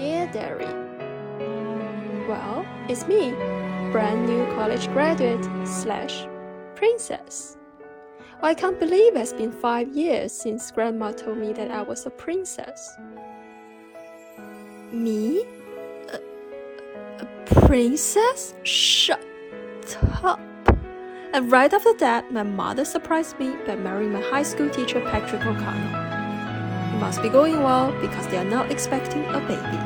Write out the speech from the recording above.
Dear Diary. Well, it's me, brand new college graduate slash princess. I can't believe it's been five years since Grandma told me that I was a princess. Me? A, a princess? Shut up. And right after that, my mother surprised me by marrying my high school teacher Patrick O'Connell. It must be going well because they are now expecting a baby.